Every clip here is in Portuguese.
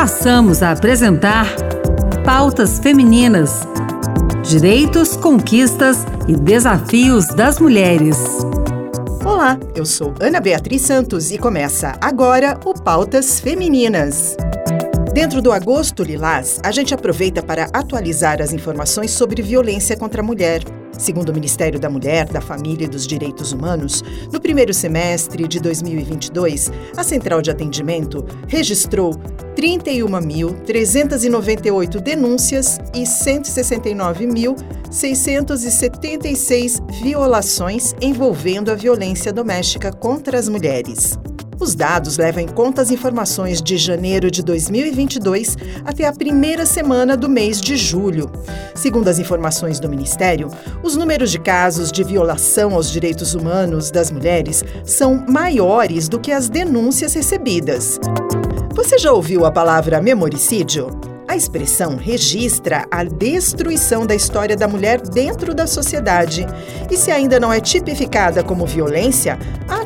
passamos a apresentar Pautas Femininas: Direitos, Conquistas e Desafios das Mulheres. Olá, eu sou Ana Beatriz Santos e começa agora o Pautas Femininas. Dentro do Agosto Lilás, a gente aproveita para atualizar as informações sobre violência contra a mulher. Segundo o Ministério da Mulher, da Família e dos Direitos Humanos, no primeiro semestre de 2022, a Central de Atendimento registrou 31.398 denúncias e 169.676 violações envolvendo a violência doméstica contra as mulheres. Os dados levam em conta as informações de janeiro de 2022 até a primeira semana do mês de julho. Segundo as informações do Ministério, os números de casos de violação aos direitos humanos das mulheres são maiores do que as denúncias recebidas. Você já ouviu a palavra memoricídio? A expressão registra a destruição da história da mulher dentro da sociedade. E se ainda não é tipificada como violência, a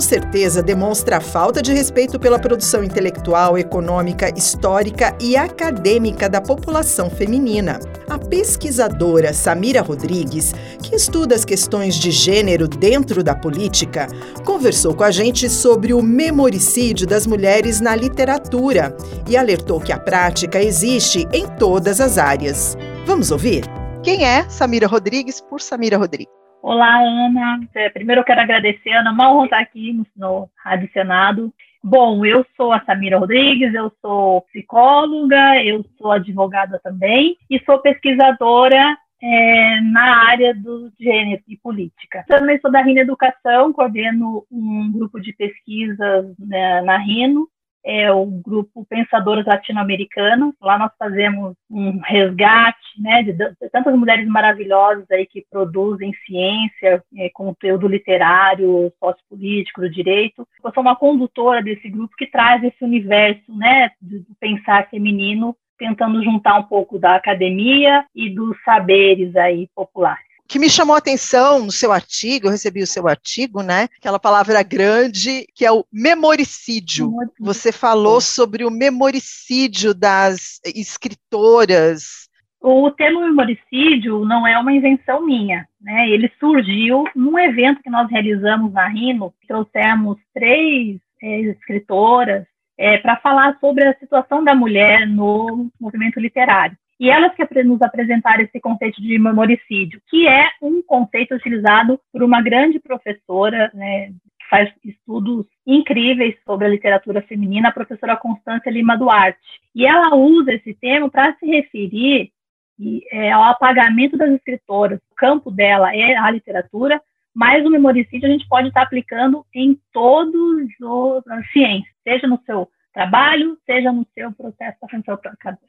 com certeza demonstra a falta de respeito pela produção intelectual, econômica, histórica e acadêmica da população feminina. A pesquisadora Samira Rodrigues, que estuda as questões de gênero dentro da política, conversou com a gente sobre o memoricídio das mulheres na literatura e alertou que a prática existe em todas as áreas. Vamos ouvir? Quem é Samira Rodrigues por Samira Rodrigues? Olá, Ana. É, primeiro eu quero agradecer, Ana, mal honra estar aqui no, no Rádio Senado. Bom, eu sou a Samira Rodrigues, eu sou psicóloga, eu sou advogada também e sou pesquisadora é, na área do gênero e política. Também sou da Rino Educação, coordeno um grupo de pesquisas né, na Rino é o grupo Pensadoras Latino-Americanas. Lá nós fazemos um resgate né, de, tantas mulheres maravilhosas aí que produzem ciência, é, conteúdo literário, sociopolítico, do direito. Eu sou uma condutora desse grupo que traz esse universo né, do pensar feminino, tentando juntar um pouco da academia e dos saberes aí populares que me chamou a atenção no seu artigo, eu recebi o seu artigo, né? Aquela palavra grande que é o memoricídio. memoricídio. Você falou sobre o memoricídio das escritoras. O termo memoricídio não é uma invenção minha, né? Ele surgiu num evento que nós realizamos na Rino, trouxemos três é, escritoras é, para falar sobre a situação da mulher no movimento literário. E elas que nos apresentaram esse conceito de memoricídio, que é um conceito utilizado por uma grande professora, né, que faz estudos incríveis sobre a literatura feminina, a professora Constância Lima Duarte. E ela usa esse termo para se referir é, ao apagamento das escritoras. O campo dela é a literatura, mas o memoricídio a gente pode estar aplicando em todos os ciências, seja no seu trabalho, seja no seu processo,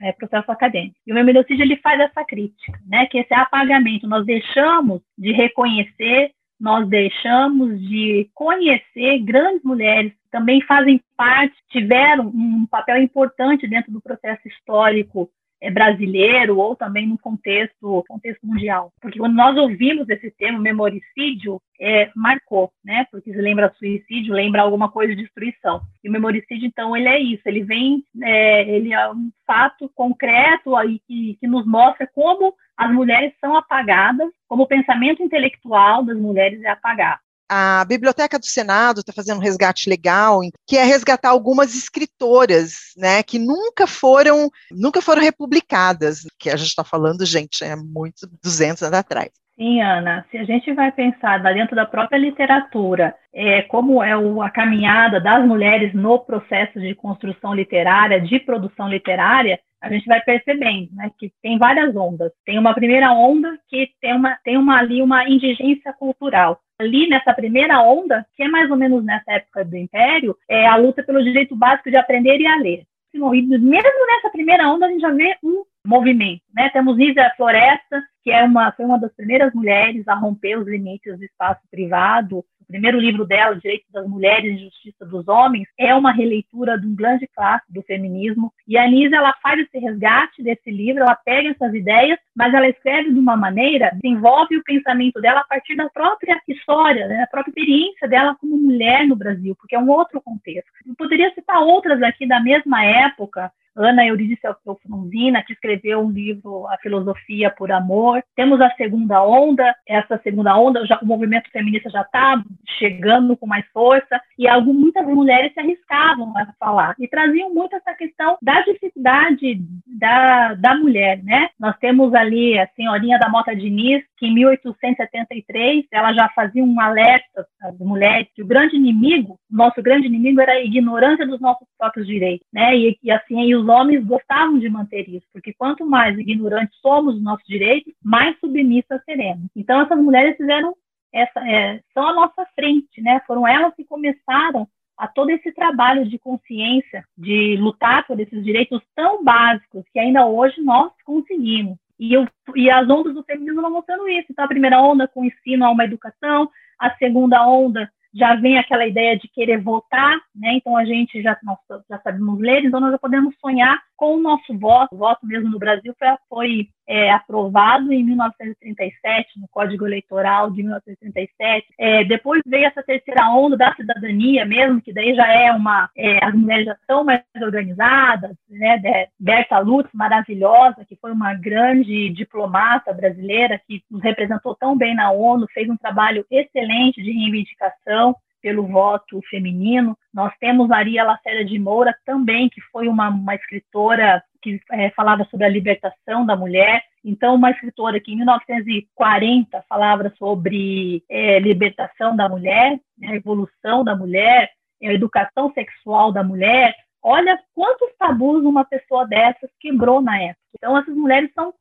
é, processo acadêmico. E o memoricídio ele faz essa crítica, né, que esse apagamento, nós deixamos de reconhecer, nós deixamos de conhecer grandes mulheres que também fazem parte, tiveram um papel importante dentro do processo histórico brasileiro ou também no contexto, contexto mundial. Porque quando nós ouvimos esse termo memoricídio, é, marcou, né? Porque se lembra suicídio, lembra alguma coisa de destruição. E o memoricídio, então, ele é isso, ele vem, é, ele é um fato concreto aí que, que nos mostra como as mulheres são apagadas, como o pensamento intelectual das mulheres é apagado a Biblioteca do Senado está fazendo um resgate legal, que é resgatar algumas escritoras, né, que nunca foram, nunca foram republicadas, que a gente está falando, gente, é muito 200 anos atrás. Sim, Ana, se a gente vai pensar dentro da própria literatura, é, como é o, a caminhada das mulheres no processo de construção literária, de produção literária, a gente vai percebendo né, que tem várias ondas. Tem uma primeira onda que tem, uma, tem uma, ali uma indigência cultural ali nessa primeira onda, que é mais ou menos nessa época do Império, é a luta pelo direito básico de aprender e a ler. E mesmo nessa primeira onda, a gente já vê um movimento. Né? Temos Nízia Floresta, que é uma, foi uma das primeiras mulheres a romper os limites do espaço privado, primeiro livro dela, Direitos das Mulheres e Justiça dos Homens, é uma releitura de um grande clássico do feminismo. E a Anisa, ela faz esse resgate desse livro, ela pega essas ideias, mas ela escreve de uma maneira, desenvolve o pensamento dela a partir da própria história, né, da própria experiência dela como mulher no Brasil, porque é um outro contexto. Eu poderia citar outras aqui da mesma época, Ana Eurídice Alfonzina, que escreveu um livro, A Filosofia por Amor. Temos a segunda onda, essa segunda onda, já, o movimento feminista já está chegando com mais força, e muitas mulheres se arriscavam a falar, e traziam muito essa questão da dificuldade da, da mulher, né? Nós temos ali a senhorinha da Mota Diniz, que em 1873 ela já fazia um alerta às mulheres que o grande inimigo, nosso grande inimigo era a ignorância dos nossos próprios direitos, né? E, e assim, e os homens gostavam de manter isso, porque quanto mais ignorantes somos dos nossos direitos, mais submissas seremos. Então essas mulheres fizeram essa, é, são a nossa frente, né? Foram elas que começaram a todo esse trabalho de consciência, de lutar por esses direitos tão básicos que ainda hoje nós conseguimos. E, eu, e as ondas do feminismo vão mostrando isso. Então, a primeira onda com ensino a uma educação, a segunda onda já vem aquela ideia de querer votar, né? Então a gente já, nós já sabemos ler, então nós já podemos sonhar com o nosso voto. O voto mesmo no Brasil foi, foi é, aprovado em 1937, no Código Eleitoral de 1937. É, depois veio essa terceira onda da cidadania mesmo, que daí já é uma... É, as mulheres já estão mais organizadas, né? Berta Lutz, maravilhosa, que foi uma grande diplomata brasileira, que nos representou tão bem na ONU, fez um trabalho excelente de reivindicação pelo voto feminino. Nós temos Maria Lacéria de Moura também, que foi uma, uma escritora que é, falava sobre a libertação da mulher. Então, uma escritora que em 1940 falava sobre é, libertação da mulher, revolução da mulher, a educação sexual da mulher, Olha quantos tabus uma pessoa dessas quebrou na época. Então, essas mulheres são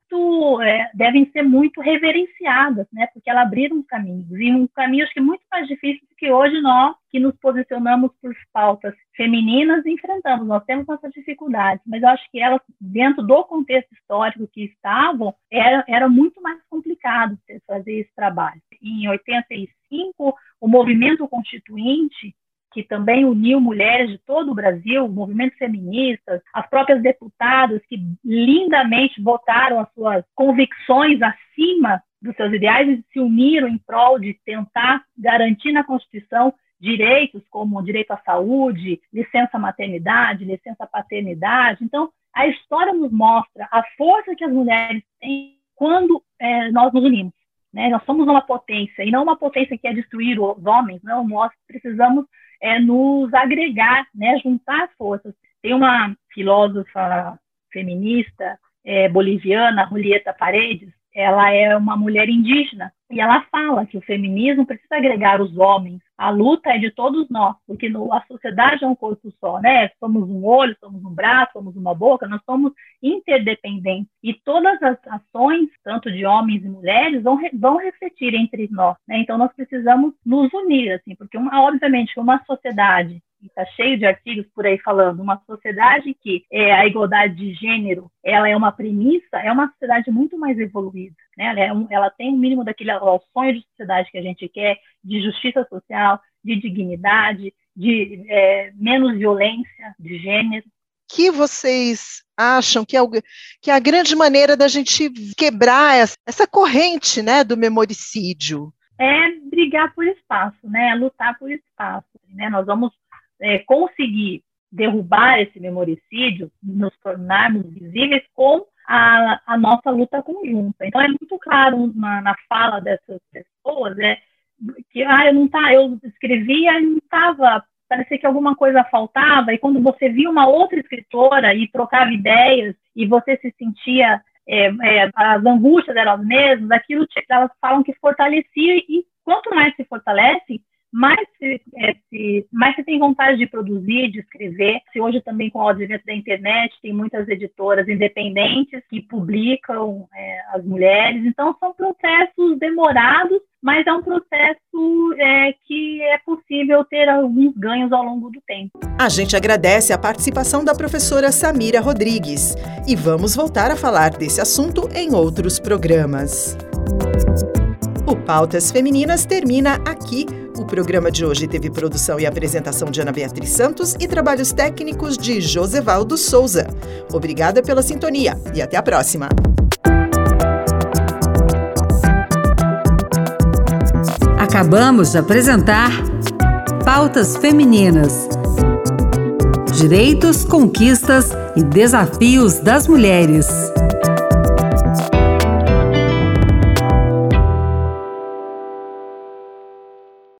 é, devem ser muito reverenciadas, né? Porque elas abriram caminhos. E um caminho, acho que muito mais difícil do que hoje nós, que nos posicionamos por pautas femininas, enfrentamos. Nós temos essas dificuldades, mas eu acho que elas, dentro do contexto histórico que estavam, era, era muito mais complicado fazer esse trabalho. Em 85, o movimento constituinte que também uniu mulheres de todo o Brasil, movimentos feministas, as próprias deputadas que lindamente votaram as suas convicções acima dos seus ideais e se uniram em prol de tentar garantir na Constituição direitos como direito à saúde, licença maternidade, licença paternidade. Então, a história nos mostra a força que as mulheres têm quando é, nós nos unimos. Né? Nós somos uma potência, e não uma potência que é destruir os homens, não, nós precisamos é, nos agregar, né, juntar forças. Tem uma filósofa feminista é, boliviana, Julieta Paredes, ela é uma mulher indígena e ela fala que o feminismo precisa agregar os homens. A luta é de todos nós, porque no, a sociedade é um corpo só, né? Somos um olho, somos um braço, somos uma boca, nós somos interdependentes. E todas as ações, tanto de homens e mulheres, vão, vão refletir entre nós. Né? Então nós precisamos nos unir, assim, porque uma, obviamente uma sociedade está cheio de artigos por aí falando, uma sociedade que é, a igualdade de gênero ela é uma premissa, é uma sociedade muito mais evoluída. Né? Ela, é ela tem um mínimo daquele ao sonho de sociedade que a gente quer, de justiça social, de dignidade, de é, menos violência de gênero. Que vocês acham que é, o, que é a grande maneira da gente quebrar essa, essa corrente né, do memoricídio? É brigar por espaço, né? lutar por espaço. Né? Nós vamos é, conseguir derrubar esse memoricídio, nos tornarmos visíveis com a, a, nossa luta conjunta. Então é muito claro na, na fala dessas pessoas é, que ah, eu não tá, eu escrevia e não estava, parecia que alguma coisa faltava, e quando você via uma outra escritora e trocava ideias e você se sentia é, é, as angústias eram as mesmas, aquilo elas falam que fortalecia e quanto mais se fortalece, mais se, é, se, mais se tem vontade de produzir, de escrever. Se hoje também com o advento da internet tem muitas editoras independentes que publicam é, as mulheres. Então são processos demorados, mas é um processo é, que é possível ter alguns ganhos ao longo do tempo. A gente agradece a participação da professora Samira Rodrigues e vamos voltar a falar desse assunto em outros programas. O Pautas Femininas termina aqui. O programa de hoje teve produção e apresentação de Ana Beatriz Santos e trabalhos técnicos de Josevaldo Souza. Obrigada pela sintonia e até a próxima. Acabamos de apresentar Pautas Femininas Direitos, conquistas e desafios das mulheres.